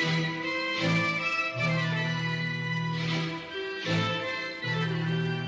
Thank you.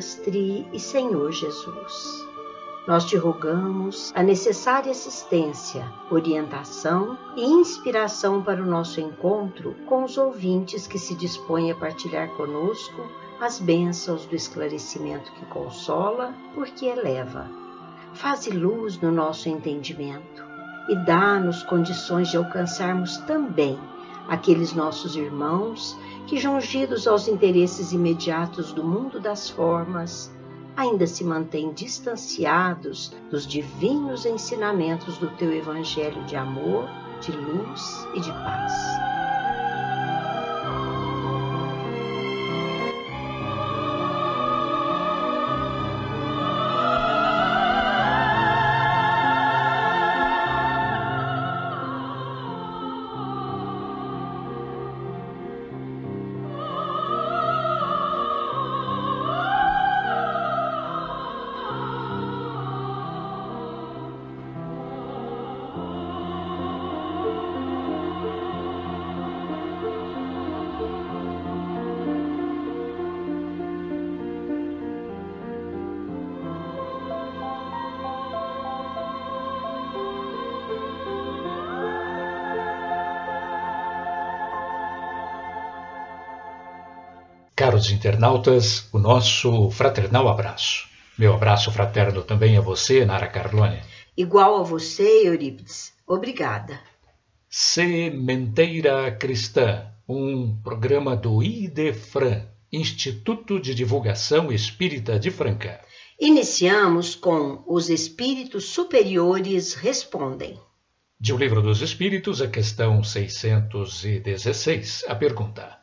Mestre e Senhor Jesus, nós te rogamos a necessária assistência, orientação e inspiração para o nosso encontro com os ouvintes que se dispõem a partilhar conosco as bênçãos do esclarecimento que consola, porque eleva. Faze luz no nosso entendimento e dá-nos condições de alcançarmos também aqueles nossos irmãos que, jungidos aos interesses imediatos do mundo das formas, ainda se mantêm distanciados dos divinos ensinamentos do teu Evangelho de amor, de luz e de paz. Caros internautas, o nosso fraternal abraço. Meu abraço fraterno também a você, Nara Carlone. Igual a você, Eurípides. Obrigada. Sementeira Cristã, um programa do IDEFRAN, Instituto de Divulgação Espírita de Franca. Iniciamos com Os Espíritos Superiores Respondem. De O Livro dos Espíritos, a questão 616, a pergunta.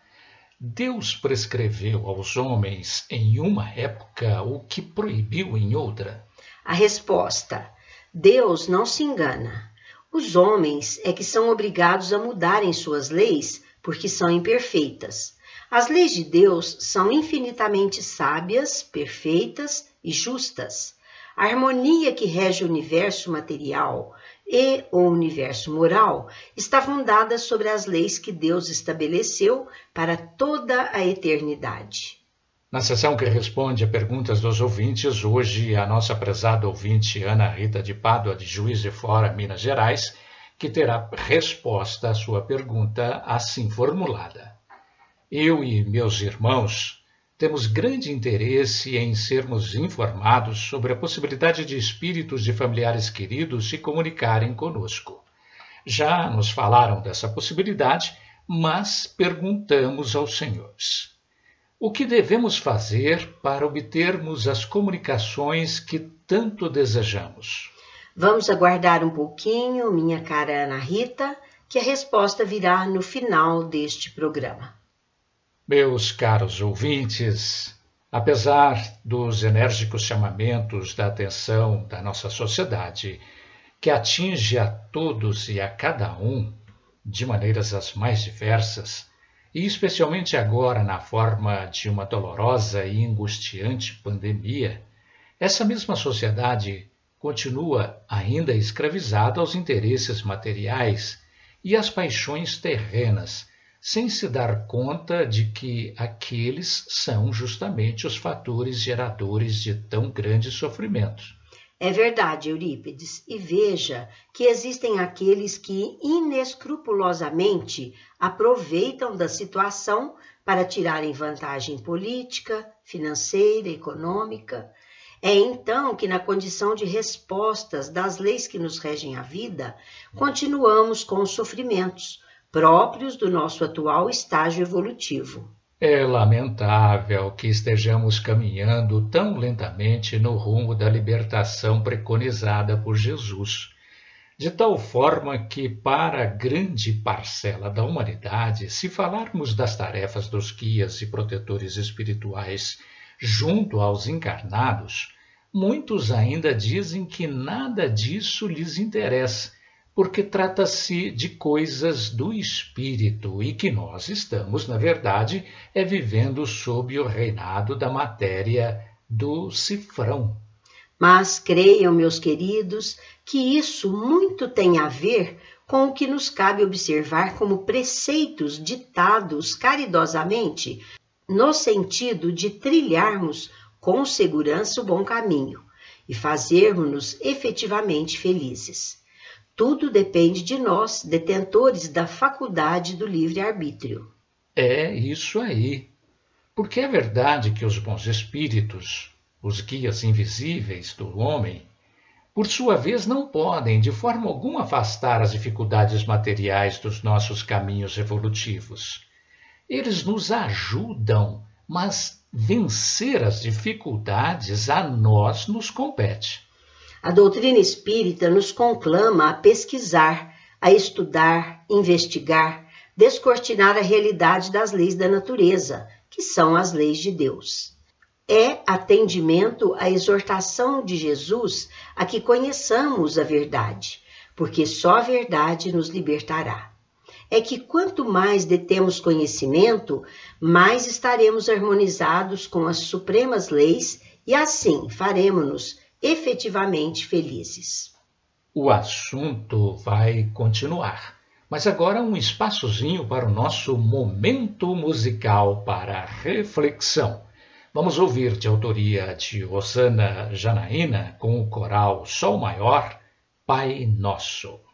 Deus prescreveu aos homens em uma época o que proibiu em outra? A resposta: Deus não se engana. Os homens é que são obrigados a mudarem suas leis porque são imperfeitas. As leis de Deus são infinitamente sábias, perfeitas e justas. A harmonia que rege o universo material e o universo moral está fundada sobre as leis que Deus estabeleceu para toda a eternidade. Na sessão que responde a perguntas dos ouvintes, hoje a nossa prezada ouvinte Ana Rita de Pádua, de Juiz de Fora, Minas Gerais, que terá resposta à sua pergunta assim formulada. Eu e meus irmãos temos grande interesse em sermos informados sobre a possibilidade de espíritos de familiares queridos se comunicarem conosco. Já nos falaram dessa possibilidade, mas perguntamos aos senhores: o que devemos fazer para obtermos as comunicações que tanto desejamos? Vamos aguardar um pouquinho, minha cara Ana Rita, que a resposta virá no final deste programa. Meus caros ouvintes, apesar dos enérgicos chamamentos da atenção da nossa sociedade, que atinge a todos e a cada um de maneiras as mais diversas, e especialmente agora na forma de uma dolorosa e angustiante pandemia, essa mesma sociedade continua ainda escravizada aos interesses materiais e às paixões terrenas sem se dar conta de que aqueles são justamente os fatores geradores de tão grande sofrimento. É verdade, Eurípides, e veja que existem aqueles que inescrupulosamente aproveitam da situação para tirarem vantagem política, financeira, econômica. É então que, na condição de respostas das leis que nos regem a vida, continuamos com os sofrimentos próprios do nosso atual estágio evolutivo. É lamentável que estejamos caminhando tão lentamente no rumo da libertação preconizada por Jesus, de tal forma que, para grande parcela da humanidade, se falarmos das tarefas dos guias e protetores espirituais junto aos encarnados, muitos ainda dizem que nada disso lhes interessa porque trata-se de coisas do espírito e que nós estamos, na verdade, é vivendo sob o reinado da matéria do cifrão. Mas creiam, meus queridos, que isso muito tem a ver com o que nos cabe observar como preceitos ditados caridosamente no sentido de trilharmos com segurança o bom caminho e fazermos-nos efetivamente felizes. Tudo depende de nós, detentores da faculdade do livre-arbítrio. É isso aí. Porque é verdade que os bons espíritos, os guias invisíveis do homem, por sua vez, não podem de forma alguma afastar as dificuldades materiais dos nossos caminhos evolutivos. Eles nos ajudam, mas vencer as dificuldades a nós nos compete. A doutrina espírita nos conclama a pesquisar, a estudar, investigar, descortinar a realidade das leis da natureza, que são as leis de Deus. É atendimento à exortação de Jesus a que conheçamos a verdade, porque só a verdade nos libertará. É que quanto mais detemos conhecimento, mais estaremos harmonizados com as supremas leis e assim faremos-nos efetivamente felizes. O assunto vai continuar, mas agora um espaçozinho para o nosso momento musical para reflexão. Vamos ouvir de autoria de Rosana Janaína com o coral Sol Maior, Pai Nosso.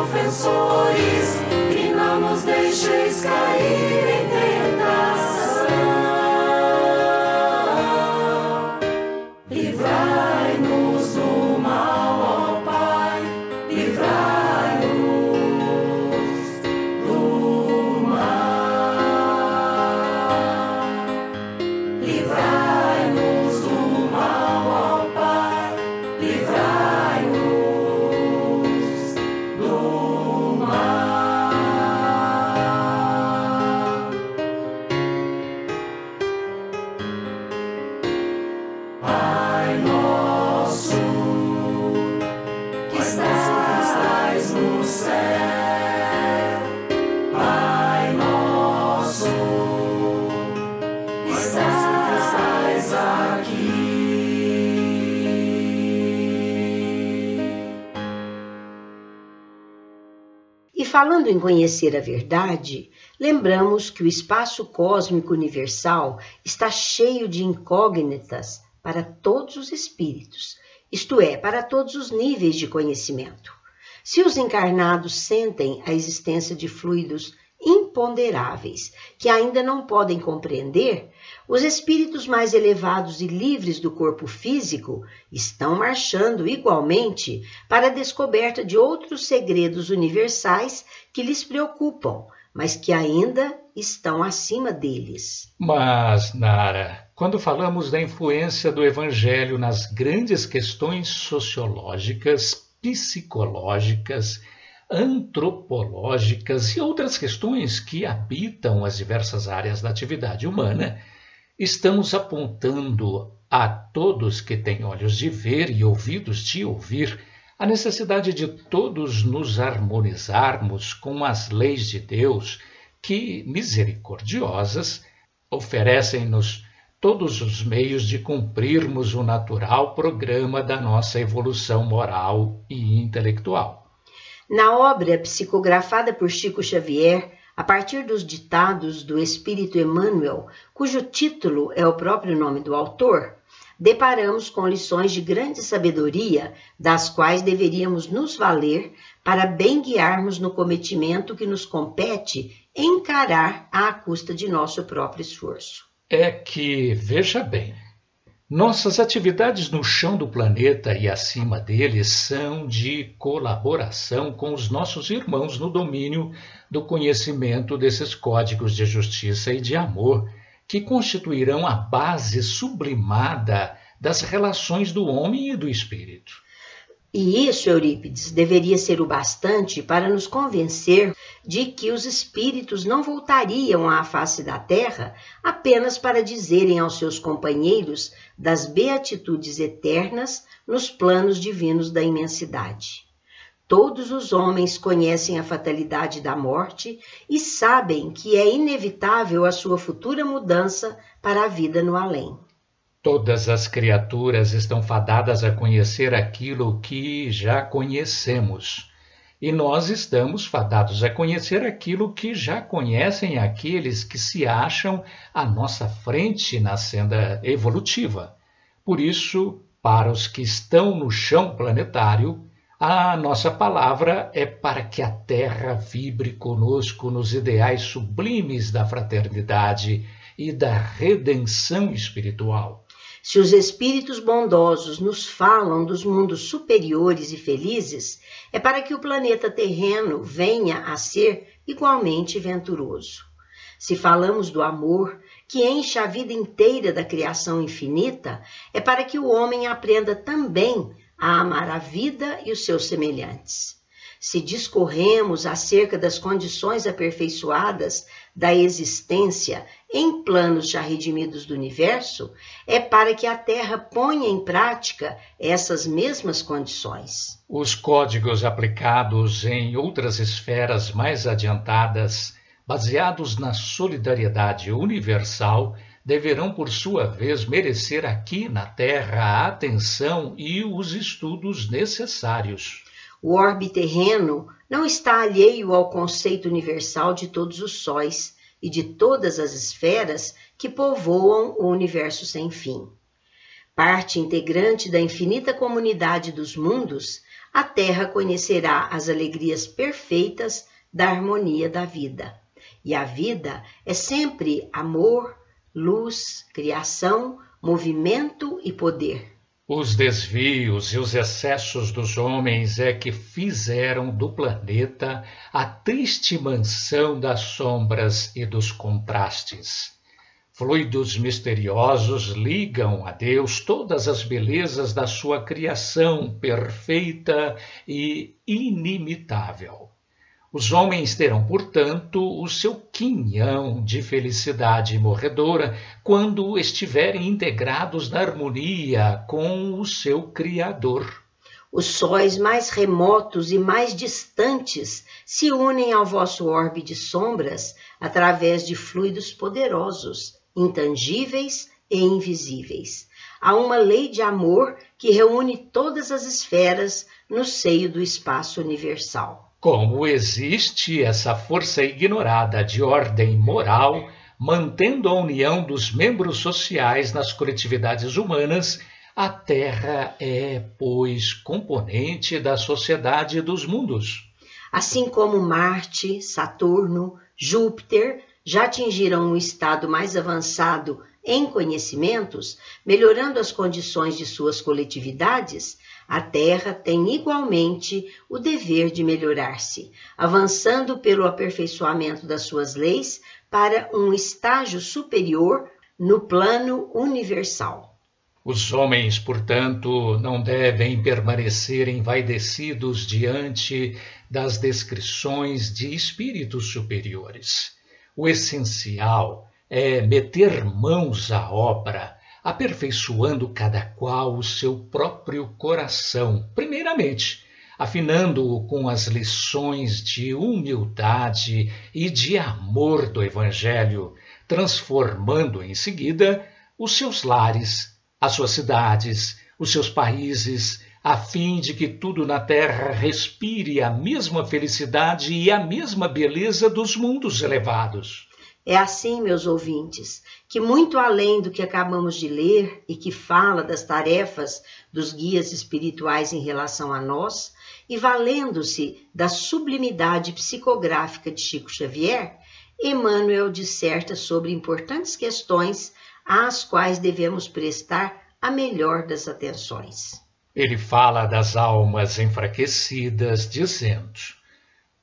ofensores, e não nos deixeis cair em teu falando em conhecer a verdade, lembramos que o espaço cósmico universal está cheio de incógnitas para todos os espíritos, isto é, para todos os níveis de conhecimento. Se os encarnados sentem a existência de fluidos imponderáveis que ainda não podem compreender, os espíritos mais elevados e livres do corpo físico estão marchando igualmente para a descoberta de outros segredos universais que lhes preocupam, mas que ainda estão acima deles. Mas, Nara, quando falamos da influência do Evangelho nas grandes questões sociológicas, psicológicas, antropológicas e outras questões que habitam as diversas áreas da atividade humana, estamos apontando a todos que têm olhos de ver e ouvidos de ouvir a necessidade de todos nos harmonizarmos com as leis de Deus, que, misericordiosas, oferecem-nos todos os meios de cumprirmos o natural programa da nossa evolução moral e intelectual. Na obra psicografada por Chico Xavier, a partir dos ditados do Espírito Emmanuel, cujo título é o próprio nome do autor, deparamos com lições de grande sabedoria, das quais deveríamos nos valer para bem guiarmos no cometimento que nos compete encarar à custa de nosso próprio esforço. É que, veja bem, nossas atividades no chão do planeta e acima dele são de colaboração com os nossos irmãos no domínio do conhecimento desses códigos de justiça e de amor que constituirão a base sublimada das relações do homem e do espírito. E isso, Eurípides, deveria ser o bastante para nos convencer de que os espíritos não voltariam à face da terra apenas para dizerem aos seus companheiros das beatitudes eternas nos planos divinos da imensidade. Todos os homens conhecem a fatalidade da morte e sabem que é inevitável a sua futura mudança para a vida no além. Todas as criaturas estão fadadas a conhecer aquilo que já conhecemos. E nós estamos fadados a conhecer aquilo que já conhecem aqueles que se acham à nossa frente na senda evolutiva. Por isso, para os que estão no chão planetário, a nossa palavra é para que a Terra vibre conosco nos ideais sublimes da fraternidade e da redenção espiritual. Se os espíritos bondosos nos falam dos mundos superiores e felizes, é para que o planeta terreno venha a ser igualmente venturoso. Se falamos do amor, que enche a vida inteira da criação infinita, é para que o homem aprenda também a amar a vida e os seus semelhantes. Se discorremos acerca das condições aperfeiçoadas da existência em planos já redimidos do universo, é para que a Terra ponha em prática essas mesmas condições. Os códigos aplicados em outras esferas mais adiantadas, baseados na solidariedade universal, deverão, por sua vez, merecer aqui na Terra a atenção e os estudos necessários. O orbe terreno não está alheio ao conceito universal de todos os sóis e de todas as esferas que povoam o universo sem fim. Parte integrante da infinita comunidade dos mundos, a Terra conhecerá as alegrias perfeitas da harmonia da vida. E a vida é sempre amor, luz, criação, movimento e poder. Os desvios e os excessos dos homens é que fizeram do planeta a triste mansão das sombras e dos contrastes. Fluidos misteriosos ligam a Deus todas as belezas da sua criação perfeita e inimitável. Os homens terão, portanto, o seu quinhão de felicidade morredora quando estiverem integrados na harmonia com o seu Criador. Os sóis mais remotos e mais distantes se unem ao vosso orbe de sombras através de fluidos poderosos, intangíveis e invisíveis. Há uma lei de amor que reúne todas as esferas no seio do espaço universal. Como existe essa força ignorada de ordem moral, mantendo a união dos membros sociais nas coletividades humanas a Terra é, pois, componente da sociedade dos mundos. Assim como Marte, Saturno, Júpiter já atingiram um estado mais avançado em conhecimentos, melhorando as condições de suas coletividades, a Terra tem igualmente o dever de melhorar-se, avançando pelo aperfeiçoamento das suas leis para um estágio superior no plano universal. Os homens, portanto, não devem permanecer envaidecidos diante das descrições de espíritos superiores. O essencial é meter mãos à obra, aperfeiçoando cada qual o seu próprio coração, primeiramente, afinando-o com as lições de humildade e de amor do Evangelho, transformando em seguida os seus lares as suas cidades, os seus países, a fim de que tudo na terra respire a mesma felicidade e a mesma beleza dos mundos elevados. É assim, meus ouvintes, que muito além do que acabamos de ler e que fala das tarefas dos guias espirituais em relação a nós, e valendo-se da sublimidade psicográfica de Chico Xavier, Emmanuel disserta sobre importantes questões às quais devemos prestar a melhor das atenções. Ele fala das almas enfraquecidas, dizendo: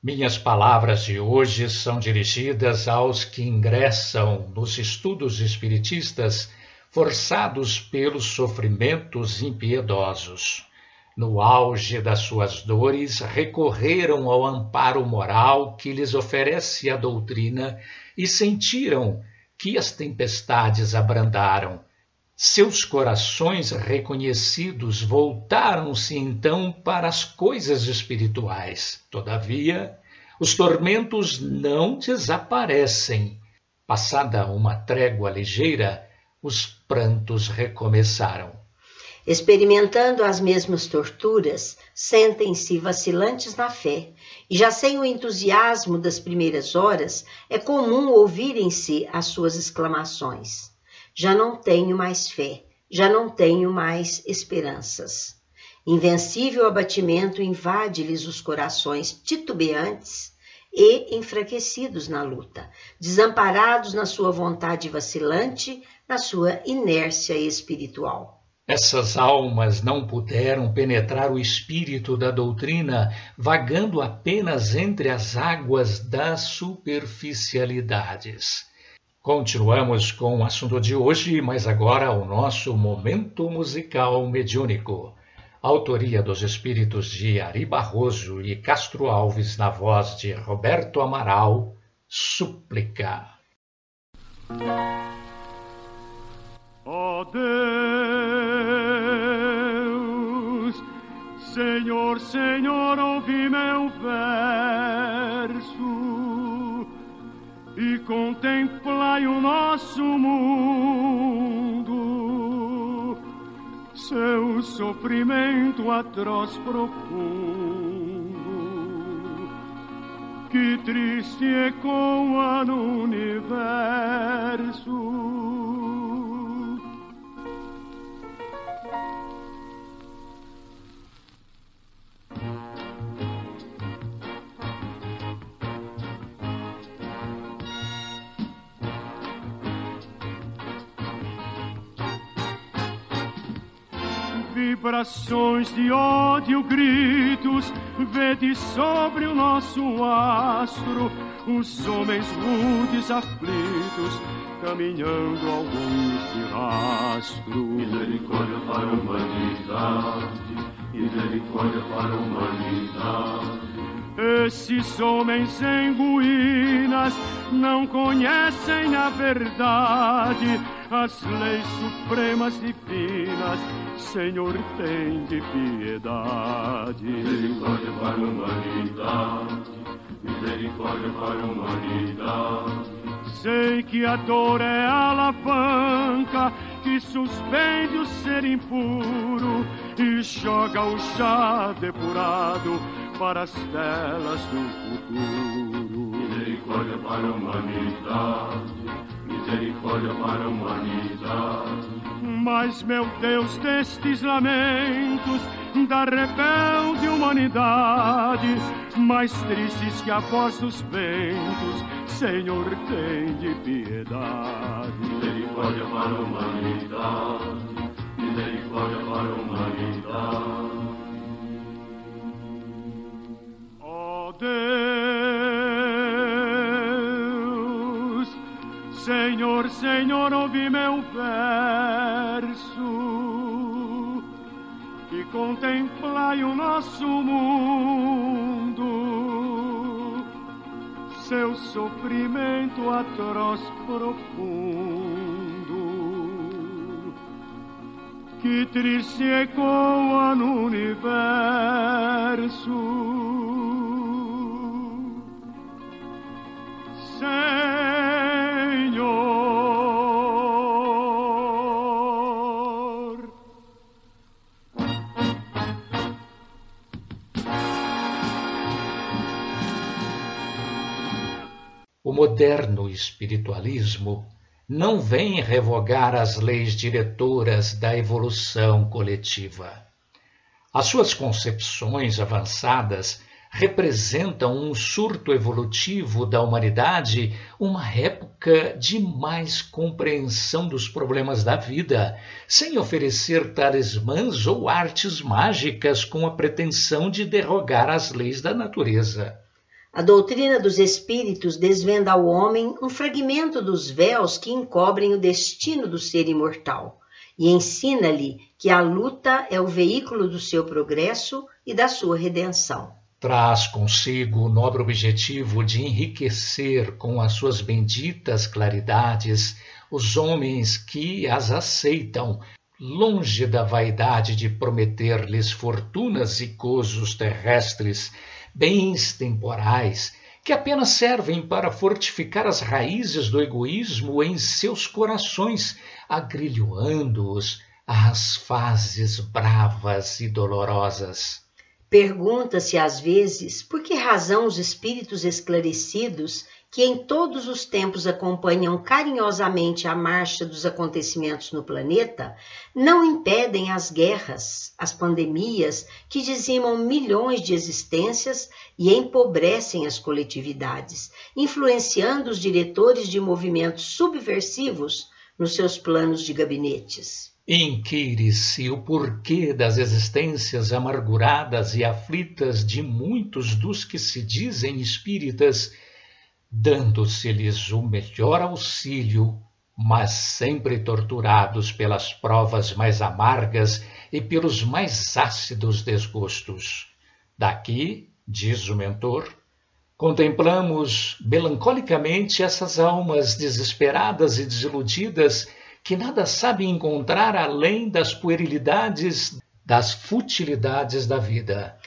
Minhas palavras de hoje são dirigidas aos que ingressam nos estudos espiritistas forçados pelos sofrimentos impiedosos. No auge das suas dores, recorreram ao amparo moral que lhes oferece a doutrina e sentiram que as tempestades abrandaram. Seus corações reconhecidos voltaram-se então para as coisas espirituais. Todavia, os tormentos não desaparecem. Passada uma trégua ligeira, os prantos recomeçaram. Experimentando as mesmas torturas, sentem-se vacilantes na fé, e já sem o entusiasmo das primeiras horas, é comum ouvirem-se as suas exclamações: Já não tenho mais fé, já não tenho mais esperanças. Invencível abatimento invade-lhes os corações titubeantes e enfraquecidos na luta, desamparados na sua vontade vacilante, na sua inércia espiritual. Essas almas não puderam penetrar o espírito da doutrina, vagando apenas entre as águas das superficialidades. Continuamos com o assunto de hoje, mas agora o nosso momento musical mediúnico. Autoria dos espíritos de Ari Barroso e Castro Alves na voz de Roberto Amaral, Súplica. Oh Deus, Senhor, Senhor, ouvi meu verso e contemplai o nosso mundo, seu sofrimento atroz profundo. Que triste ecoa no universo vibrações de ódio, gritos, vede sobre o nosso astro os homens rudes aflitos, caminhando algum rastro. Misericórdia para a humanidade, misericórdia para a humanidade. Esses homens em ruínas não conhecem a verdade, as leis supremas divinas Senhor, tem de piedade. Misericórdia para a humanidade, misericórdia para a humanidade. Sei que a dor é a alavanca que suspende o ser impuro e joga o chá depurado para as telas do futuro. Misericórdia para a humanidade, misericórdia para a humanidade. Mas, meu Deus, destes lamentos da rebelde humanidade, mais tristes que a voz dos ventos, Senhor, tem de piedade. Misericórdia para a humanidade, misericórdia para a humanidade. Ó Deus, Senhor, Senhor, ouvi meu verso e contemplai o nosso mundo, seu sofrimento atroz profundo. Que triste ecoa no universo. Senhor. O moderno espiritualismo não vem revogar as leis diretoras da evolução coletiva. As suas concepções avançadas representam um surto evolutivo da humanidade, uma época de mais compreensão dos problemas da vida, sem oferecer talismãs ou artes mágicas com a pretensão de derrogar as leis da natureza. A doutrina dos espíritos desvenda ao homem um fragmento dos véus que encobrem o destino do ser imortal e ensina-lhe que a luta é o veículo do seu progresso e da sua redenção. Traz consigo o nobre objetivo de enriquecer com as suas benditas claridades os homens que as aceitam, longe da vaidade de prometer-lhes fortunas e gozos terrestres, bens temporais, que apenas servem para fortificar as raízes do egoísmo em seus corações, agrilhoando-os às fases bravas e dolorosas. Pergunta-se às vezes por que razão os espíritos esclarecidos, que em todos os tempos acompanham carinhosamente a marcha dos acontecimentos no planeta, não impedem as guerras, as pandemias que dizimam milhões de existências e empobrecem as coletividades, influenciando os diretores de movimentos subversivos nos seus planos de gabinetes. Inquire-se o porquê das existências amarguradas e aflitas de muitos dos que se dizem espíritas, dando-se-lhes o melhor auxílio, mas sempre torturados pelas provas mais amargas e pelos mais ácidos desgostos. Daqui, diz o mentor, contemplamos melancolicamente essas almas desesperadas e desiludidas que nada sabem encontrar além das puerilidades, das futilidades da vida.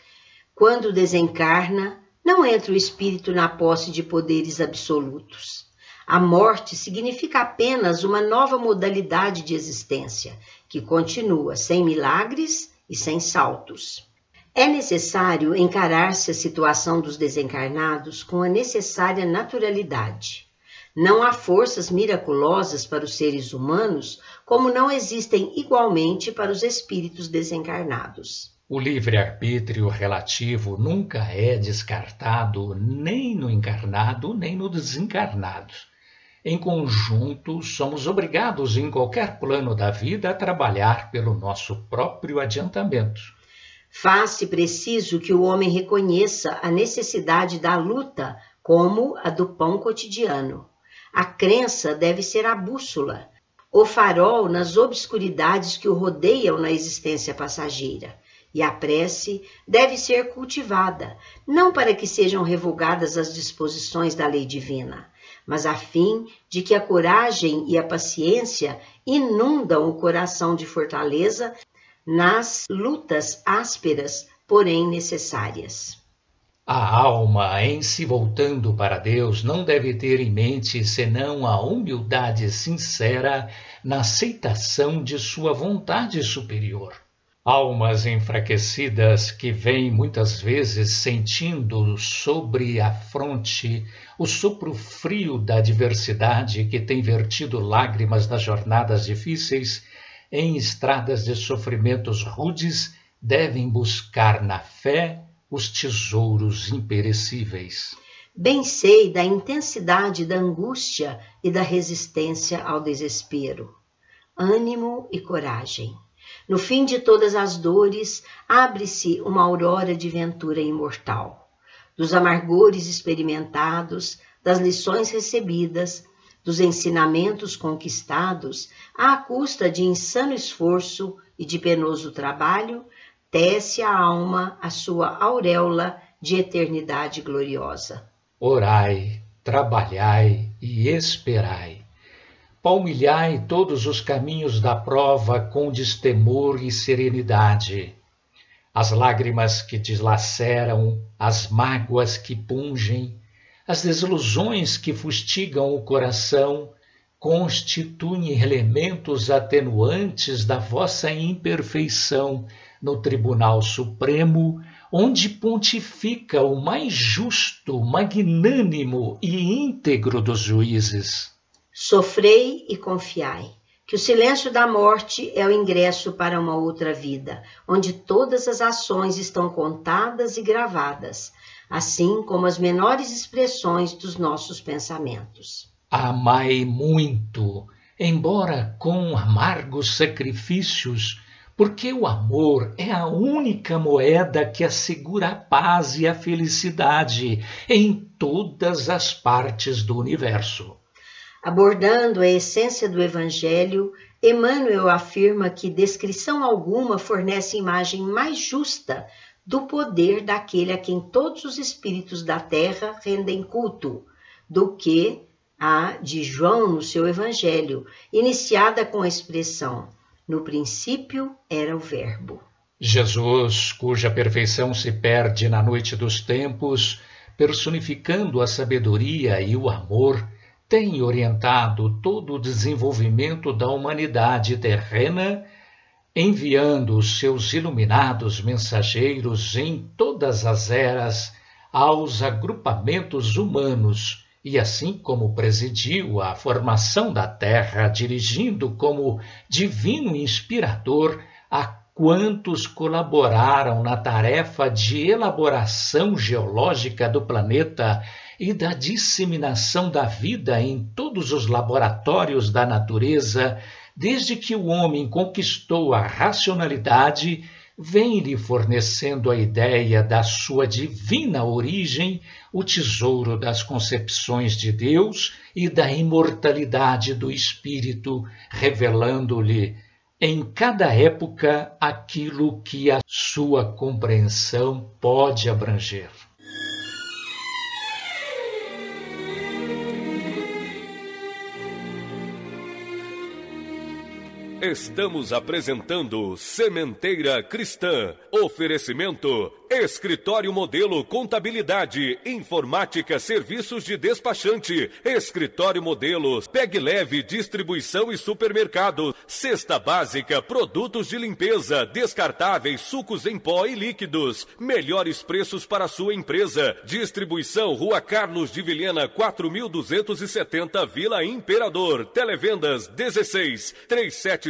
Quando desencarna, não entra o espírito na posse de poderes absolutos. A morte significa apenas uma nova modalidade de existência, que continua sem milagres e sem saltos. É necessário encarar-se a situação dos desencarnados com a necessária naturalidade. Não há forças miraculosas para os seres humanos, como não existem igualmente para os espíritos desencarnados. O livre-arbítrio relativo nunca é descartado nem no encarnado nem no desencarnado. Em conjunto, somos obrigados, em qualquer plano da vida, a trabalhar pelo nosso próprio adiantamento. Faz-se preciso que o homem reconheça a necessidade da luta como a do pão cotidiano. A crença deve ser a bússola, o farol nas obscuridades que o rodeiam na existência passageira. E a prece deve ser cultivada, não para que sejam revogadas as disposições da lei divina, mas a fim de que a coragem e a paciência inundam o coração de fortaleza nas lutas ásperas, porém necessárias. A alma, em se voltando para Deus, não deve ter em mente senão a humildade sincera na aceitação de sua vontade superior. Almas enfraquecidas que vêm muitas vezes sentindo sobre a fronte o sopro frio da adversidade que tem vertido lágrimas nas jornadas difíceis, em estradas de sofrimentos rudes, devem buscar na fé os tesouros imperecíveis. Bem sei da intensidade da angústia e da resistência ao desespero. Ânimo e coragem. No fim de todas as dores, abre-se uma aurora de ventura imortal. Dos amargores experimentados, das lições recebidas, dos ensinamentos conquistados, à custa de insano esforço e de penoso trabalho, tece a alma a sua auréola de eternidade gloriosa. Orai, trabalhai e esperai. Palmilhai todos os caminhos da prova com destemor e serenidade. As lágrimas que dilaceram, as mágoas que pungem, as desilusões que fustigam o coração, constituem elementos atenuantes da vossa imperfeição no Tribunal Supremo, onde pontifica o mais justo, magnânimo e íntegro dos juízes. Sofrei e confiai, que o silêncio da morte é o ingresso para uma outra vida, onde todas as ações estão contadas e gravadas, assim como as menores expressões dos nossos pensamentos. Amai muito, embora com amargos sacrifícios, porque o amor é a única moeda que assegura a paz e a felicidade em todas as partes do universo. Abordando a essência do Evangelho, Emmanuel afirma que descrição alguma fornece imagem mais justa do poder daquele a quem todos os espíritos da terra rendem culto, do que a de João no seu Evangelho, iniciada com a expressão no princípio era o Verbo. Jesus, cuja perfeição se perde na noite dos tempos, personificando a sabedoria e o amor, tem orientado todo o desenvolvimento da humanidade terrena, enviando os seus iluminados mensageiros em todas as eras aos agrupamentos humanos e assim como presidiu a formação da Terra, dirigindo como divino inspirador a quantos colaboraram na tarefa de elaboração geológica do planeta e da disseminação da vida em todos os laboratórios da natureza, desde que o homem conquistou a racionalidade vem lhe fornecendo a ideia da sua divina origem, o tesouro das concepções de Deus e da imortalidade do Espírito, revelando-lhe em cada época aquilo que a sua compreensão pode abranger. Estamos apresentando Sementeira Cristã. Oferecimento Escritório Modelo Contabilidade, Informática, Serviços de Despachante, Escritório Modelo, Peg Leve, Distribuição e Supermercado, Cesta Básica, Produtos de Limpeza, Descartáveis, Sucos em Pó e Líquidos, melhores preços para sua empresa, Distribuição Rua Carlos de Vilhena, 4270 Vila Imperador, Televendas 16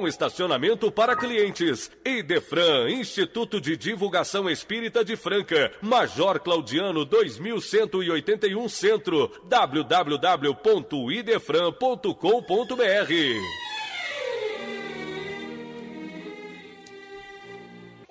com estacionamento para clientes. Idefran, Instituto de Divulgação Espírita de Franca, Major Claudiano 2181 Centro, www.idefran.com.br.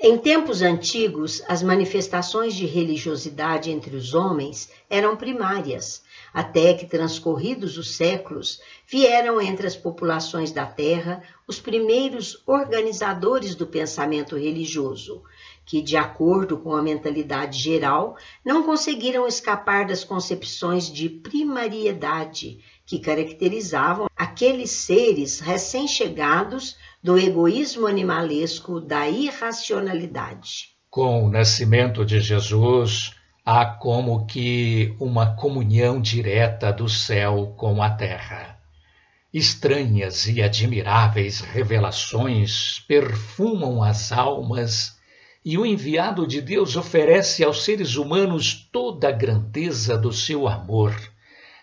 Em tempos antigos, as manifestações de religiosidade entre os homens eram primárias, até que, transcorridos os séculos, vieram entre as populações da Terra os primeiros organizadores do pensamento religioso, que, de acordo com a mentalidade geral, não conseguiram escapar das concepções de primariedade que caracterizavam aqueles seres recém-chegados do egoísmo animalesco, da irracionalidade. Com o nascimento de Jesus, há como que uma comunhão direta do céu com a terra. Estranhas e admiráveis revelações perfumam as almas e o enviado de Deus oferece aos seres humanos toda a grandeza do seu amor,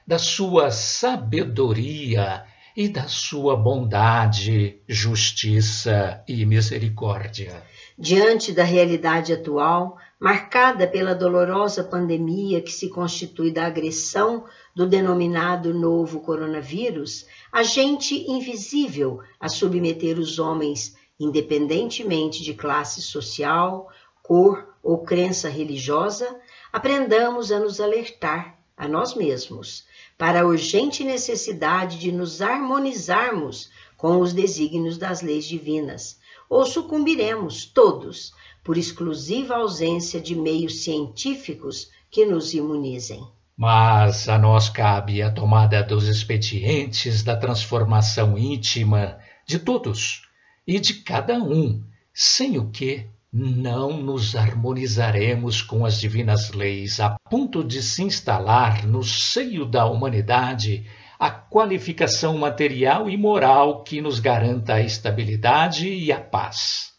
da sua sabedoria e da sua bondade, justiça e misericórdia. Diante da realidade atual, marcada pela dolorosa pandemia que se constitui da agressão do denominado novo coronavírus, agente invisível a submeter os homens, independentemente de classe social, cor ou crença religiosa, aprendamos a nos alertar a nós mesmos para a urgente necessidade de nos harmonizarmos com os desígnios das leis divinas, ou sucumbiremos todos por exclusiva ausência de meios científicos que nos imunizem. Mas a nós cabe a tomada dos expedientes da transformação íntima de todos e de cada um, sem o que não nos harmonizaremos com as divinas leis a ponto de se instalar no seio da humanidade a qualificação material e moral que nos garanta a estabilidade e a paz.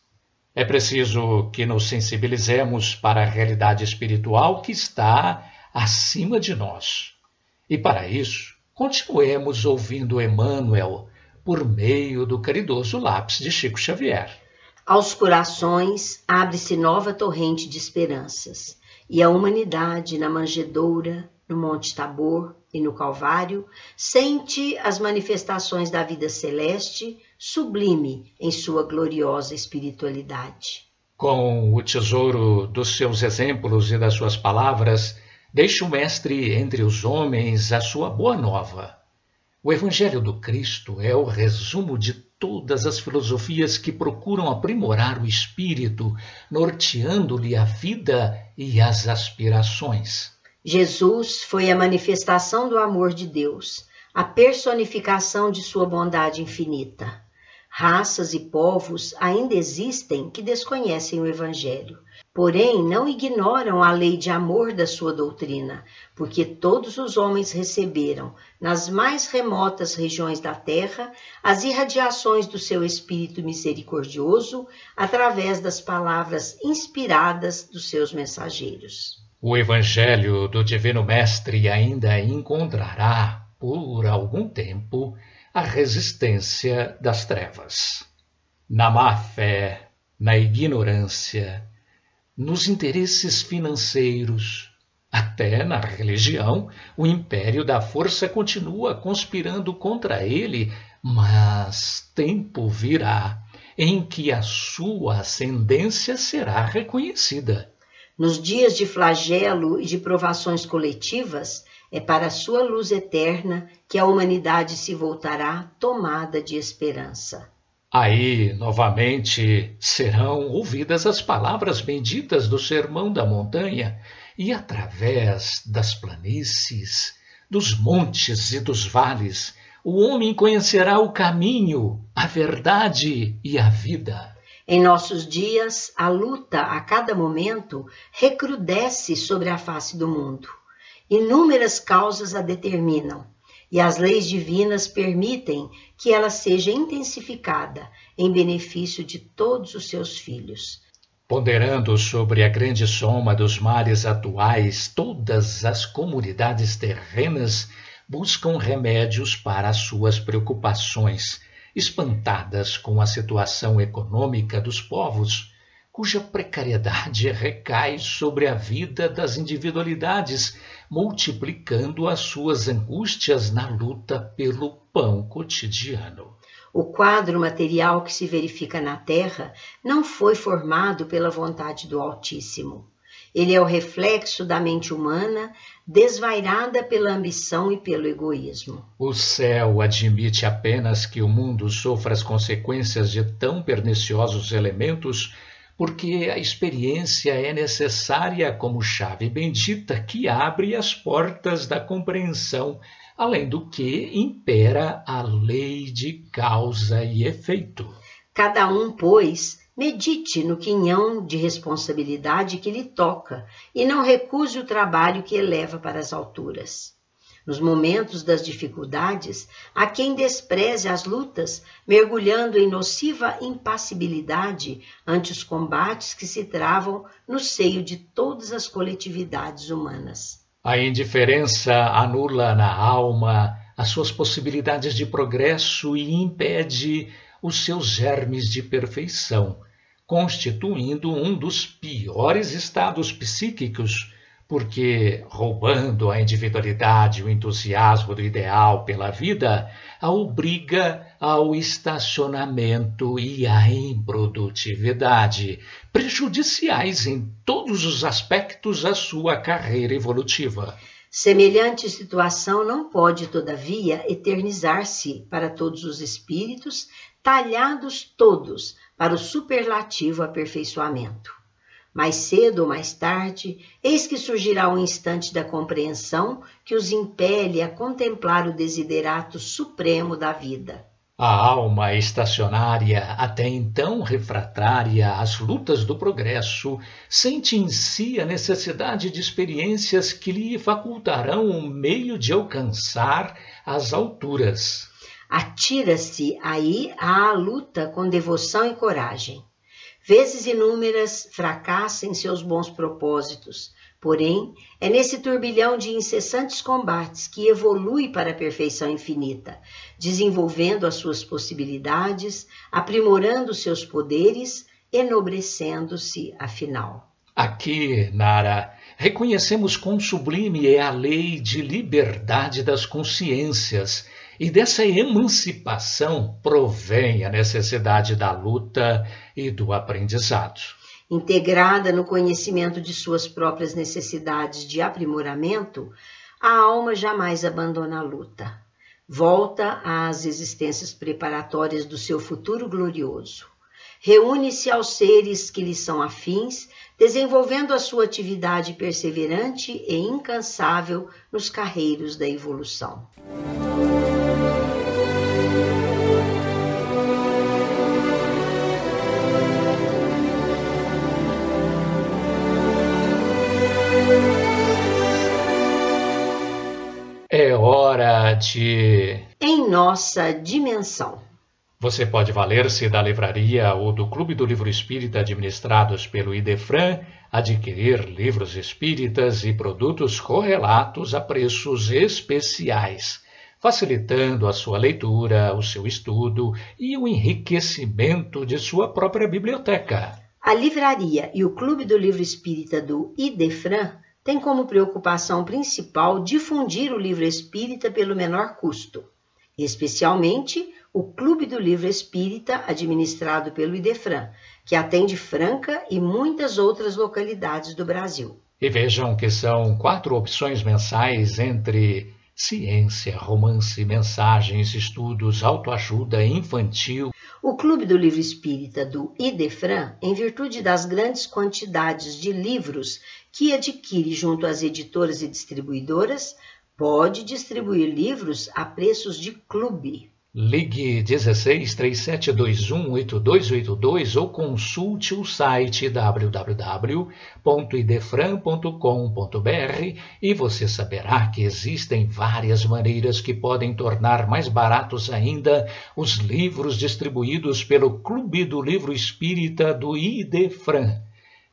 É preciso que nos sensibilizemos para a realidade espiritual que está acima de nós. E para isso, continuemos ouvindo Emmanuel por meio do caridoso lápis de Chico Xavier. Aos corações abre-se nova torrente de esperanças, e a humanidade, na manjedoura, no Monte Tabor e no Calvário, sente as manifestações da vida celeste, sublime em sua gloriosa espiritualidade. Com o tesouro dos seus exemplos e das suas palavras, deixa o Mestre entre os homens a sua boa nova. O Evangelho do Cristo é o resumo de todas as filosofias que procuram aprimorar o espírito, norteando-lhe a vida e as aspirações. Jesus foi a manifestação do amor de Deus, a personificação de sua bondade infinita. Raças e povos ainda existem que desconhecem o Evangelho, porém não ignoram a lei de amor da sua doutrina, porque todos os homens receberam, nas mais remotas regiões da terra, as irradiações do seu Espírito misericordioso através das palavras inspiradas dos seus mensageiros. O Evangelho do Divino Mestre ainda encontrará, por algum tempo, a resistência das trevas. Na má fé, na ignorância, nos interesses financeiros, até na religião, o império da força continua conspirando contra ele, mas tempo virá em que a sua ascendência será reconhecida. Nos dias de flagelo e de provações coletivas, é para sua luz eterna que a humanidade se voltará tomada de esperança. Aí, novamente, serão ouvidas as palavras benditas do Sermão da Montanha, e através das planícies, dos montes e dos vales, o homem conhecerá o caminho, a verdade e a vida. Em nossos dias, a luta a cada momento recrudesce sobre a face do mundo. Inúmeras causas a determinam, e as leis divinas permitem que ela seja intensificada em benefício de todos os seus filhos. Ponderando sobre a grande soma dos males atuais, todas as comunidades terrenas buscam remédios para as suas preocupações espantadas com a situação econômica dos povos, cuja precariedade recai sobre a vida das individualidades, multiplicando as suas angústias na luta pelo pão cotidiano. O quadro material que se verifica na Terra não foi formado pela vontade do Altíssimo. Ele é o reflexo da mente humana desvairada pela ambição e pelo egoísmo. O céu admite apenas que o mundo sofra as consequências de tão perniciosos elementos, porque a experiência é necessária como chave bendita que abre as portas da compreensão, além do que impera a lei de causa e efeito. Cada um, pois, Medite no quinhão de responsabilidade que lhe toca e não recuse o trabalho que eleva para as alturas. Nos momentos das dificuldades, há quem despreze as lutas, mergulhando em nociva impassibilidade ante os combates que se travam no seio de todas as coletividades humanas. A indiferença anula na alma as suas possibilidades de progresso e impede os seus germes de perfeição constituindo um dos piores estados psíquicos, porque, roubando a individualidade e o entusiasmo do ideal pela vida, a obriga ao estacionamento e à improdutividade, prejudiciais em todos os aspectos à sua carreira evolutiva. Semelhante situação não pode, todavia, eternizar-se para todos os espíritos, talhados todos para o superlativo aperfeiçoamento. Mais cedo ou mais tarde, eis que surgirá um instante da compreensão que os impele a contemplar o desiderato supremo da vida. A alma estacionária, até então refratária às lutas do progresso, sente em si a necessidade de experiências que lhe facultarão o meio de alcançar as alturas. Atira-se aí à luta com devoção e coragem. Vezes inúmeras fracassa em seus bons propósitos, porém é nesse turbilhão de incessantes combates que evolui para a perfeição infinita, desenvolvendo as suas possibilidades, aprimorando seus poderes, enobrecendo-se afinal. Aqui, Nara, reconhecemos quão sublime é a lei de liberdade das consciências e dessa emancipação provém a necessidade da luta e do aprendizado. Integrada no conhecimento de suas próprias necessidades de aprimoramento, a alma jamais abandona a luta. Volta às existências preparatórias do seu futuro glorioso. Reúne-se aos seres que lhe são afins, desenvolvendo a sua atividade perseverante e incansável nos carreiros da evolução. Hora de. Em nossa dimensão. Você pode valer-se da livraria ou do Clube do Livro Espírita administrados pelo Idefran, adquirir livros espíritas e produtos correlatos a preços especiais, facilitando a sua leitura, o seu estudo e o enriquecimento de sua própria biblioteca. A livraria e o Clube do Livro Espírita do Idefran tem como preocupação principal difundir o livro espírita pelo menor custo, especialmente o Clube do Livro Espírita, administrado pelo Idefran, que atende Franca e muitas outras localidades do Brasil. E vejam que são quatro opções mensais entre ciência, romance, mensagens, estudos, autoajuda infantil. O Clube do Livro Espírita do Idefran, em virtude das grandes quantidades de livros que adquire junto às editoras e distribuidoras, pode distribuir livros a preços de clube. Ligue 16 3721 8282 ou consulte o site www.idefran.com.br e você saberá que existem várias maneiras que podem tornar mais baratos ainda os livros distribuídos pelo Clube do Livro Espírita do Idefran.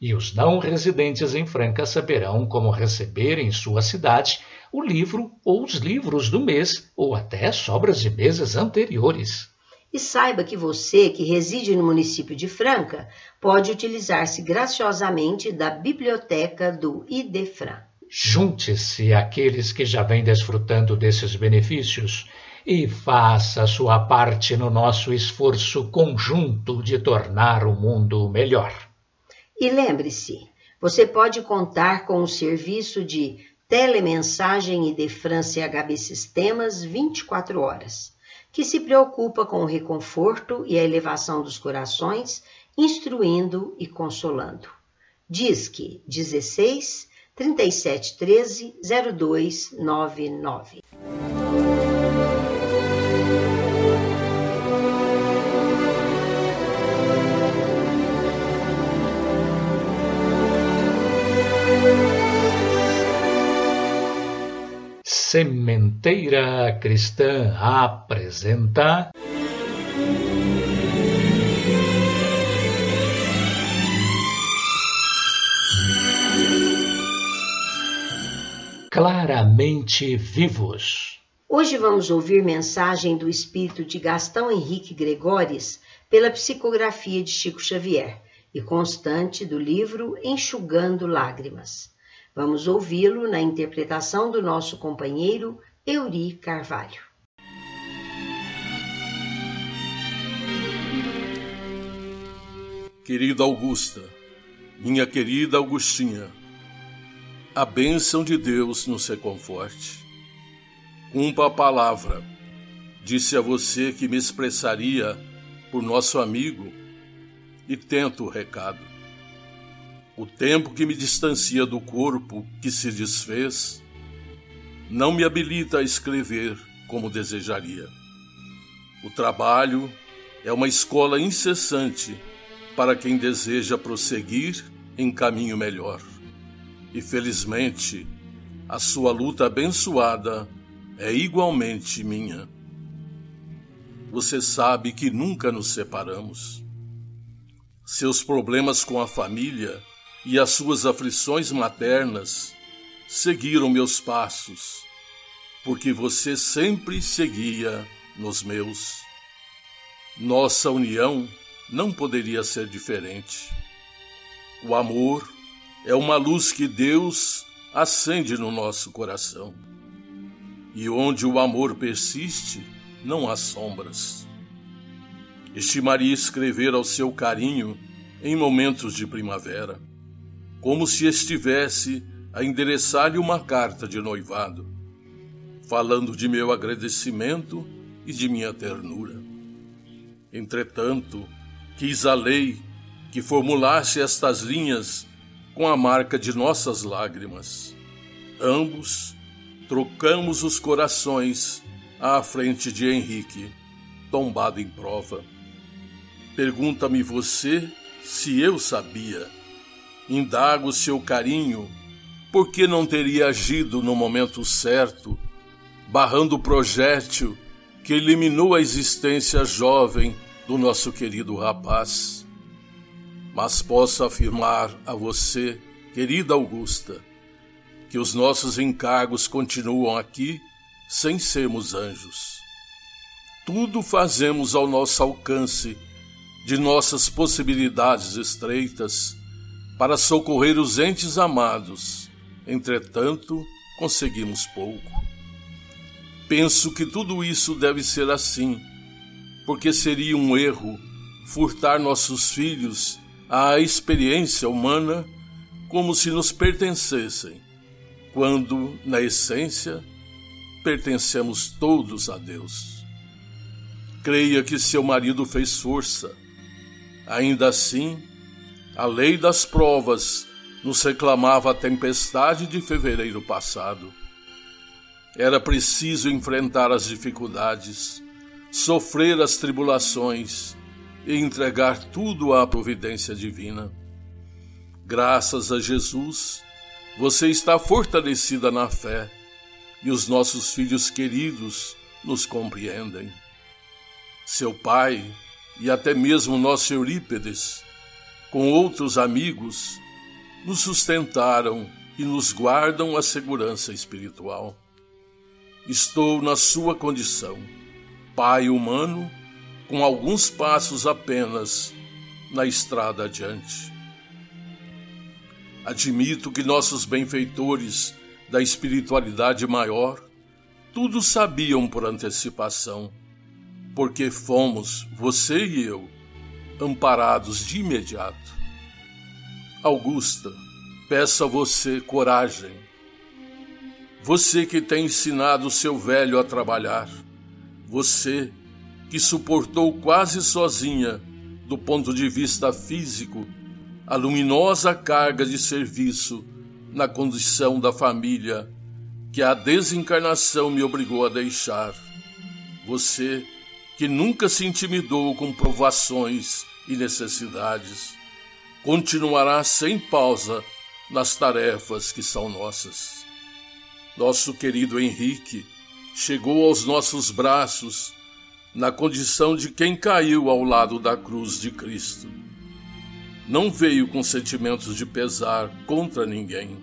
E os não residentes em Franca saberão como receber em sua cidade o livro ou os livros do mês, ou até sobras de meses anteriores. E saiba que você, que reside no município de Franca, pode utilizar-se graciosamente da biblioteca do IDEFRAN. Junte-se àqueles que já vêm desfrutando desses benefícios e faça sua parte no nosso esforço conjunto de tornar o mundo melhor. E lembre-se, você pode contar com o serviço de telemensagem IDEFRAN CHB Sistemas 24 horas que se preocupa com o reconforto e a elevação dos corações, instruindo e consolando. Disque 16 37 13 0299. Sementeira Cristã apresenta. Claramente Vivos. Hoje vamos ouvir mensagem do espírito de Gastão Henrique Gregores pela psicografia de Chico Xavier e constante do livro Enxugando Lágrimas. Vamos ouvi-lo na interpretação do nosso companheiro Euri Carvalho. Querida Augusta, minha querida Augustinha, a bênção de Deus nos reconforte. Cumpra a palavra. Disse a você que me expressaria por nosso amigo e tento o recado. O tempo que me distancia do corpo que se desfez não me habilita a escrever como desejaria. O trabalho é uma escola incessante para quem deseja prosseguir em caminho melhor. E felizmente, a sua luta abençoada é igualmente minha. Você sabe que nunca nos separamos. Seus problemas com a família e as suas aflições maternas seguiram meus passos, porque você sempre seguia nos meus. Nossa união não poderia ser diferente. O amor é uma luz que Deus acende no nosso coração. E onde o amor persiste, não há sombras. Estimaria escrever ao seu carinho em momentos de primavera como se estivesse a endereçar-lhe uma carta de noivado, falando de meu agradecimento e de minha ternura. Entretanto, quis a lei que formulasse estas linhas com a marca de nossas lágrimas. Ambos trocamos os corações à frente de Henrique, tombado em prova. Pergunta-me você se eu sabia indago seu carinho, por que não teria agido no momento certo, barrando o projétil que eliminou a existência jovem do nosso querido rapaz? Mas posso afirmar a você, querida Augusta, que os nossos encargos continuam aqui sem sermos anjos. Tudo fazemos ao nosso alcance, de nossas possibilidades estreitas, para socorrer os entes amados. Entretanto, conseguimos pouco. Penso que tudo isso deve ser assim, porque seria um erro furtar nossos filhos à experiência humana como se nos pertencessem, quando, na essência, pertencemos todos a Deus. Creia que seu marido fez força. Ainda assim, a lei das provas nos reclamava a tempestade de fevereiro passado. Era preciso enfrentar as dificuldades, sofrer as tribulações e entregar tudo à providência divina. Graças a Jesus, você está fortalecida na fé e os nossos filhos queridos nos compreendem. Seu pai e até mesmo nosso Eurípedes com outros amigos, nos sustentaram e nos guardam a segurança espiritual. Estou na sua condição, pai humano, com alguns passos apenas na estrada adiante. Admito que nossos benfeitores da espiritualidade maior tudo sabiam por antecipação, porque fomos, você e eu, amparados de imediato. Augusta, peço a você coragem. Você que tem ensinado seu velho a trabalhar, você que suportou quase sozinha, do ponto de vista físico, a luminosa carga de serviço na condição da família que a desencarnação me obrigou a deixar. Você que nunca se intimidou com provações e necessidades, continuará sem pausa nas tarefas que são nossas. Nosso querido Henrique chegou aos nossos braços na condição de quem caiu ao lado da cruz de Cristo não veio com sentimentos de pesar contra ninguém.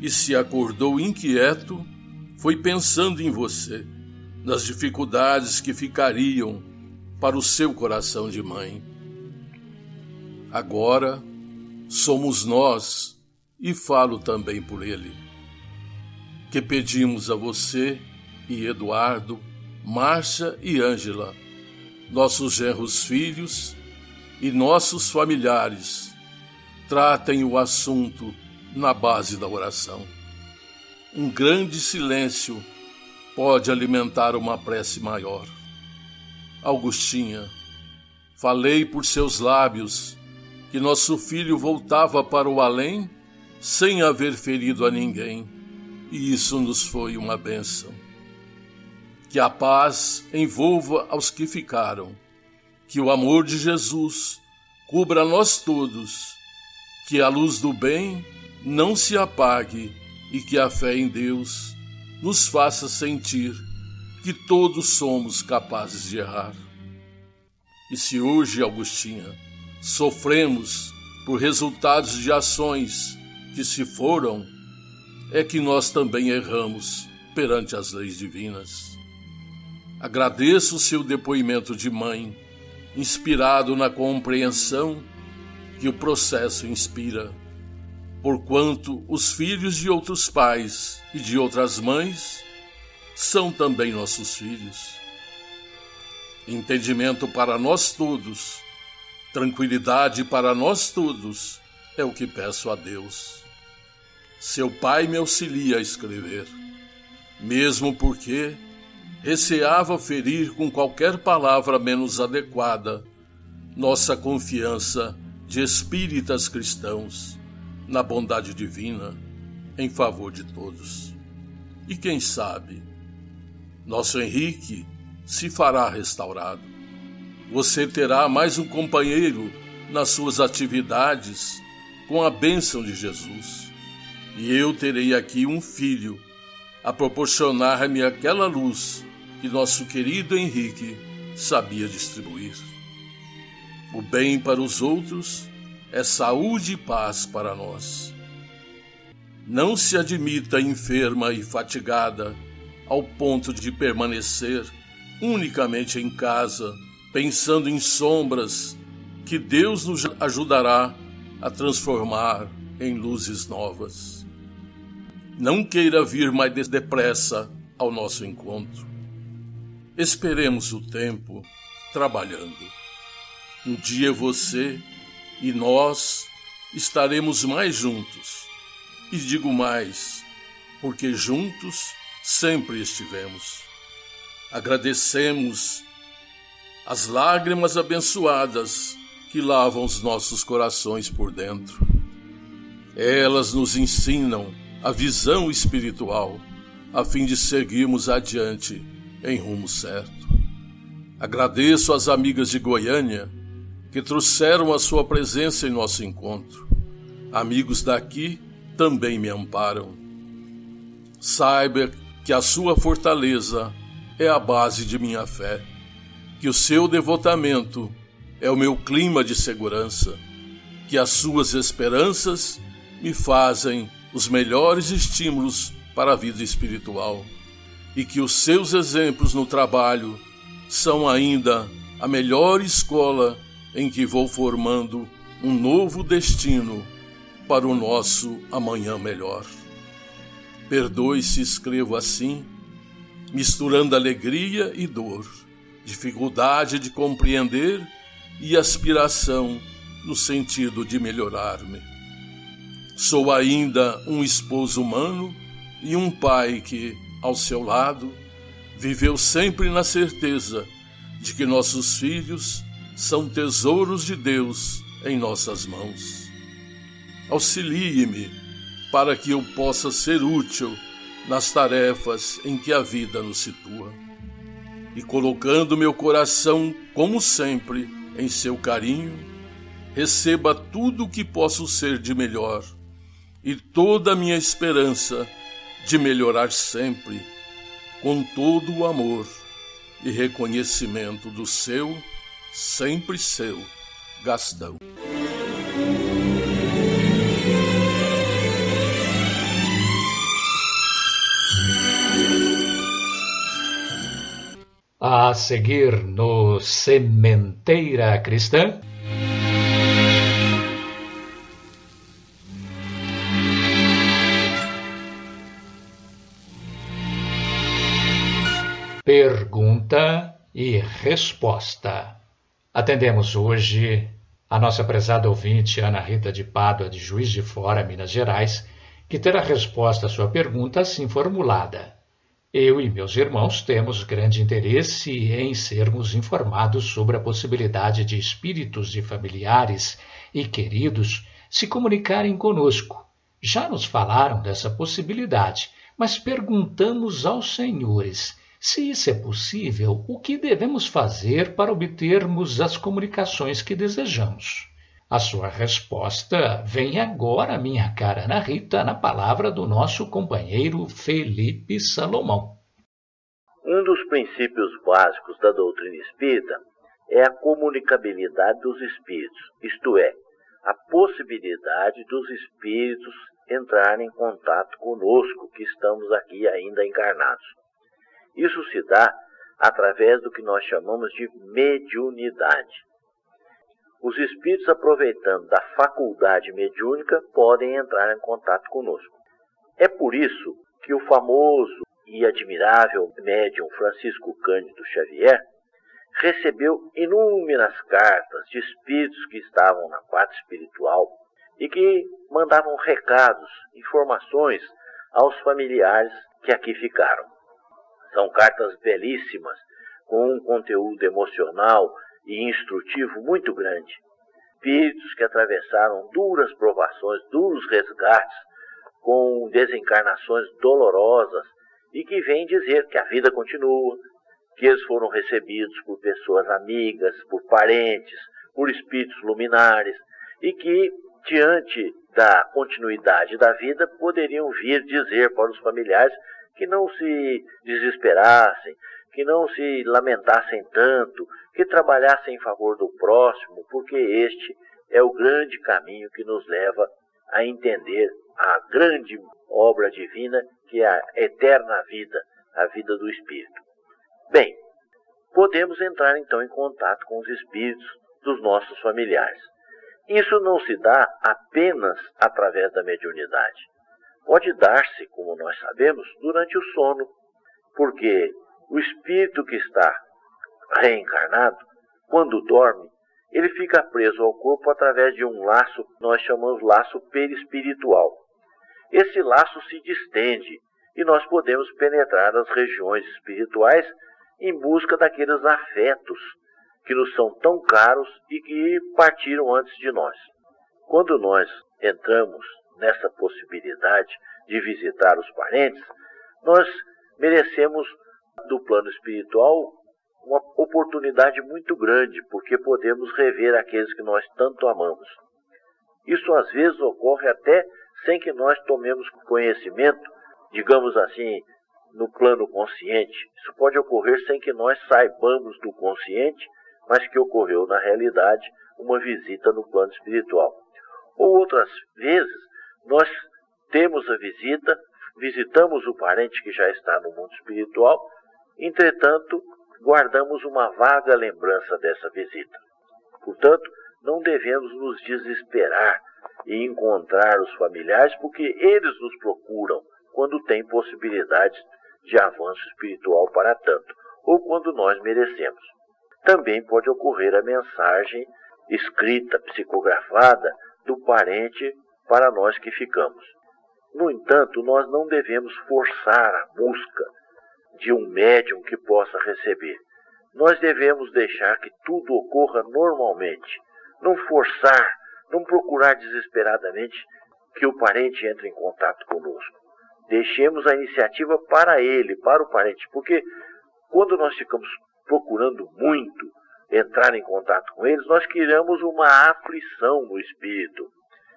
E se acordou inquieto, foi pensando em você, nas dificuldades que ficariam para o seu coração de mãe. Agora somos nós, e falo também por ele, que pedimos a você e Eduardo, Márcia e Ângela, nossos genros filhos, e nossos familiares tratem o assunto na base da oração. Um grande silêncio pode alimentar uma prece maior. Augustinha, falei por seus lábios que nosso filho voltava para o além sem haver ferido a ninguém, e isso nos foi uma bênção. Que a paz envolva aos que ficaram que o amor de Jesus cubra nós todos, que a luz do bem não se apague e que a fé em Deus nos faça sentir que todos somos capazes de errar. E se hoje, Augustinha, sofremos por resultados de ações que se foram, é que nós também erramos perante as leis divinas. Agradeço o seu depoimento de mãe inspirado na compreensão que o processo inspira, porquanto os filhos de outros pais e de outras mães são também nossos filhos. Entendimento para nós todos, tranquilidade para nós todos é o que peço a Deus. Seu pai me auxilia a escrever, mesmo porque receava ferir com qualquer palavra menos adequada nossa confiança de espíritas cristãos na bondade divina em favor de todos. E quem sabe, nosso Henrique se fará restaurado. Você terá mais um companheiro nas suas atividades com a bênção de Jesus. E eu terei aqui um filho a proporcionar-me aquela luz que nosso querido Henrique sabia distribuir. O bem para os outros é saúde e paz para nós. Não se admita enferma e fatigada ao ponto de permanecer unicamente em casa, pensando em sombras que Deus nos ajudará a transformar em luzes novas. Não queira vir mais depressa ao nosso encontro. Esperemos o tempo trabalhando. Um dia você e nós estaremos mais juntos. E digo mais, porque juntos sempre estivemos. Agradecemos as lágrimas abençoadas que lavam os nossos corações por dentro. Elas nos ensinam a visão espiritual, a fim de seguirmos adiante em rumo certo. Agradeço às amigas de Goiânia que trouxeram a sua presença em nosso encontro. Amigos daqui também me amparam. Saiba que a sua fortaleza é a base de minha fé, que o seu devotamento é o meu clima de segurança, que as suas esperanças me fazem os melhores estímulos para a vida espiritual e que os seus exemplos no trabalho são ainda a melhor escola em que vou formando um novo destino para o nosso amanhã melhor. Perdoe se escrevo assim, misturando alegria e dor, dificuldade de compreender e aspiração no sentido de melhorar-me. Sou ainda um esposo humano e um pai que, ao seu lado, viveu sempre na certeza de que nossos filhos são tesouros de Deus em nossas mãos. Auxilie-me para que eu possa ser útil nas tarefas em que a vida nos situa. E colocando meu coração, como sempre, em seu carinho, receba tudo o que posso ser de melhor e toda a minha esperança de melhorar sempre, com todo o amor e reconhecimento do seu, sempre seu, Gastão. A seguir no Sementeira Cristã. Pergunta e resposta. Atendemos hoje a nossa prezada ouvinte Ana Rita de Pádua, de Juiz de Fora, Minas Gerais, que terá resposta à sua pergunta assim formulada. Eu e meus irmãos temos grande interesse em sermos informados sobre a possibilidade de espíritos de familiares e queridos se comunicarem conosco. Já nos falaram dessa possibilidade, mas perguntamos aos senhores se isso é possível, o que devemos fazer para obtermos as comunicações que desejamos? A sua resposta vem agora, minha cara Ana Rita, na palavra do nosso companheiro Felipe Salomão. Um dos princípios básicos da doutrina espírita é a comunicabilidade dos espíritos, isto é, a possibilidade dos espíritos entrarem em contato conosco que estamos aqui ainda encarnados. Isso se dá através do que nós chamamos de mediunidade. Os espíritos, aproveitando da faculdade mediúnica, podem entrar em contato conosco. É por isso que o famoso e admirável médium Francisco Cândido Xavier recebeu inúmeras cartas de espíritos que estavam na parte espiritual e que mandavam recados, informações aos familiares que aqui ficaram. São cartas belíssimas, com um conteúdo emocional e instrutivo muito grande. Espíritos que atravessaram duras provações, duros resgates, com desencarnações dolorosas e que vêm dizer que a vida continua, que eles foram recebidos por pessoas amigas, por parentes, por espíritos luminares e que, diante da continuidade da vida, poderiam vir dizer para os familiares que não se desesperassem, que não se lamentassem tanto, que trabalhassem em favor do próximo, porque este é o grande caminho que nos leva a entender a grande obra divina que é a eterna vida, a vida do Espírito. Bem, podemos entrar então em contato com os espíritos dos nossos familiares. Isso não se dá apenas através da mediunidade pode dar-se, como nós sabemos, durante o sono, porque o espírito que está reencarnado, quando dorme, ele fica preso ao corpo através de um laço que nós chamamos laço perispiritual. Esse laço se distende e nós podemos penetrar as regiões espirituais em busca daqueles afetos que nos são tão caros e que partiram antes de nós. Quando nós entramos nessa possibilidade de visitar os parentes, nós merecemos do plano espiritual uma oportunidade muito grande, porque podemos rever aqueles que nós tanto amamos. Isso às vezes ocorre até sem que nós tomemos conhecimento, digamos assim, no plano consciente. Isso pode ocorrer sem que nós saibamos do consciente, mas que ocorreu na realidade uma visita no plano espiritual. Ou outras vezes nós temos a visita, visitamos o parente que já está no mundo espiritual, entretanto, guardamos uma vaga lembrança dessa visita. Portanto, não devemos nos desesperar e encontrar os familiares, porque eles nos procuram quando têm possibilidades de avanço espiritual para tanto, ou quando nós merecemos. Também pode ocorrer a mensagem escrita, psicografada, do parente para nós que ficamos. No entanto, nós não devemos forçar a busca de um médium que possa receber. Nós devemos deixar que tudo ocorra normalmente, não forçar, não procurar desesperadamente que o parente entre em contato conosco. Deixemos a iniciativa para ele, para o parente, porque quando nós ficamos procurando muito entrar em contato com eles, nós criamos uma aflição no espírito.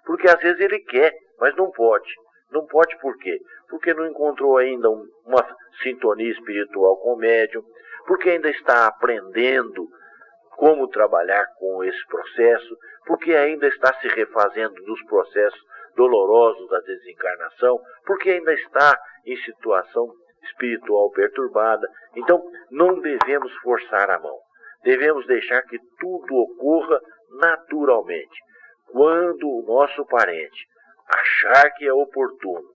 Porque às vezes ele quer, mas não pode. Não pode por quê? Porque não encontrou ainda um, uma sintonia espiritual com o médium, porque ainda está aprendendo como trabalhar com esse processo, porque ainda está se refazendo dos processos dolorosos da desencarnação, porque ainda está em situação espiritual perturbada. Então, não devemos forçar a mão. Devemos deixar que tudo ocorra naturalmente. Quando o nosso parente achar que é oportuno,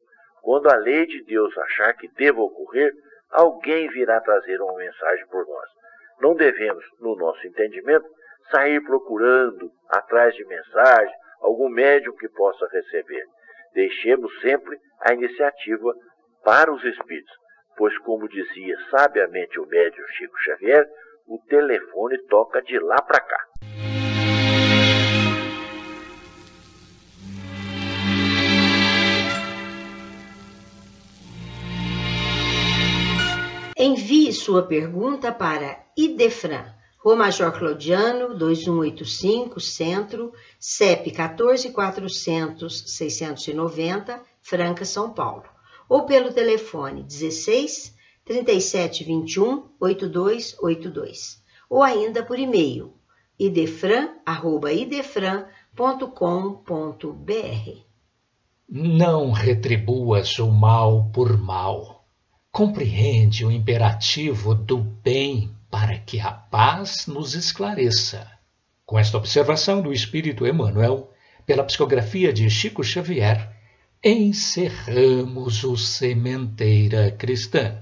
quando a lei de Deus achar que deva ocorrer, alguém virá trazer uma mensagem por nós. Não devemos, no nosso entendimento, sair procurando atrás de mensagem algum médium que possa receber. Deixemos sempre a iniciativa para os espíritos, pois, como dizia sabiamente o médium Chico Xavier, o telefone toca de lá para cá. Envie sua pergunta para Idefran, Rua Major Claudiano, 2185, Centro, CEP 14400 690, Franca, São Paulo. Ou pelo telefone 16 3721 8282. Ou ainda por e-mail idefran@idefran.com.br. Não retribuas o mal por mal compreende o imperativo do bem para que a paz nos esclareça. Com esta observação do Espírito Emmanuel, pela psicografia de Chico Xavier, encerramos o Sementeira Cristã.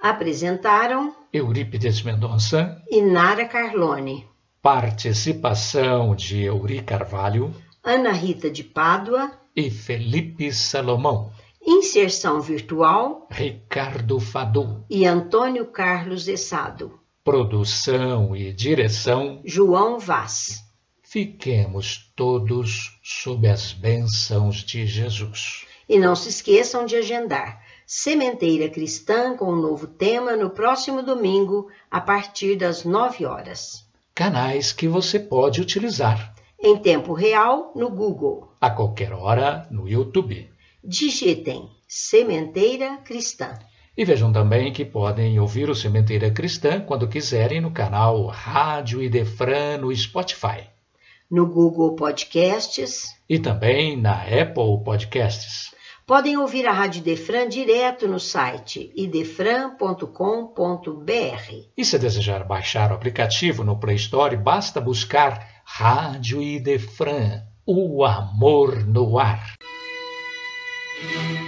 Apresentaram Eurípides Mendonça e Nara Carlone. Participação de Euri Carvalho, Ana Rita de Pádua e Felipe Salomão. Inserção virtual Ricardo Fadu. e Antônio Carlos Essado. Produção e direção João Vaz. Fiquemos todos sob as bênçãos de Jesus. E não se esqueçam de agendar Sementeira Cristã com um novo tema no próximo domingo, a partir das 9 horas. Canais que você pode utilizar Em tempo real, no Google. a qualquer hora no YouTube. Digitem Sementeira Cristã. E vejam também que podem ouvir o Sementeira Cristã quando quiserem no canal Rádio Idefran no Spotify No Google Podcasts. e também na Apple Podcasts. Podem ouvir a Rádio Defran direto no site idefran.com.br. E se desejar baixar o aplicativo no Play Store, basta buscar Rádio Idefran, o amor no ar. Thank you.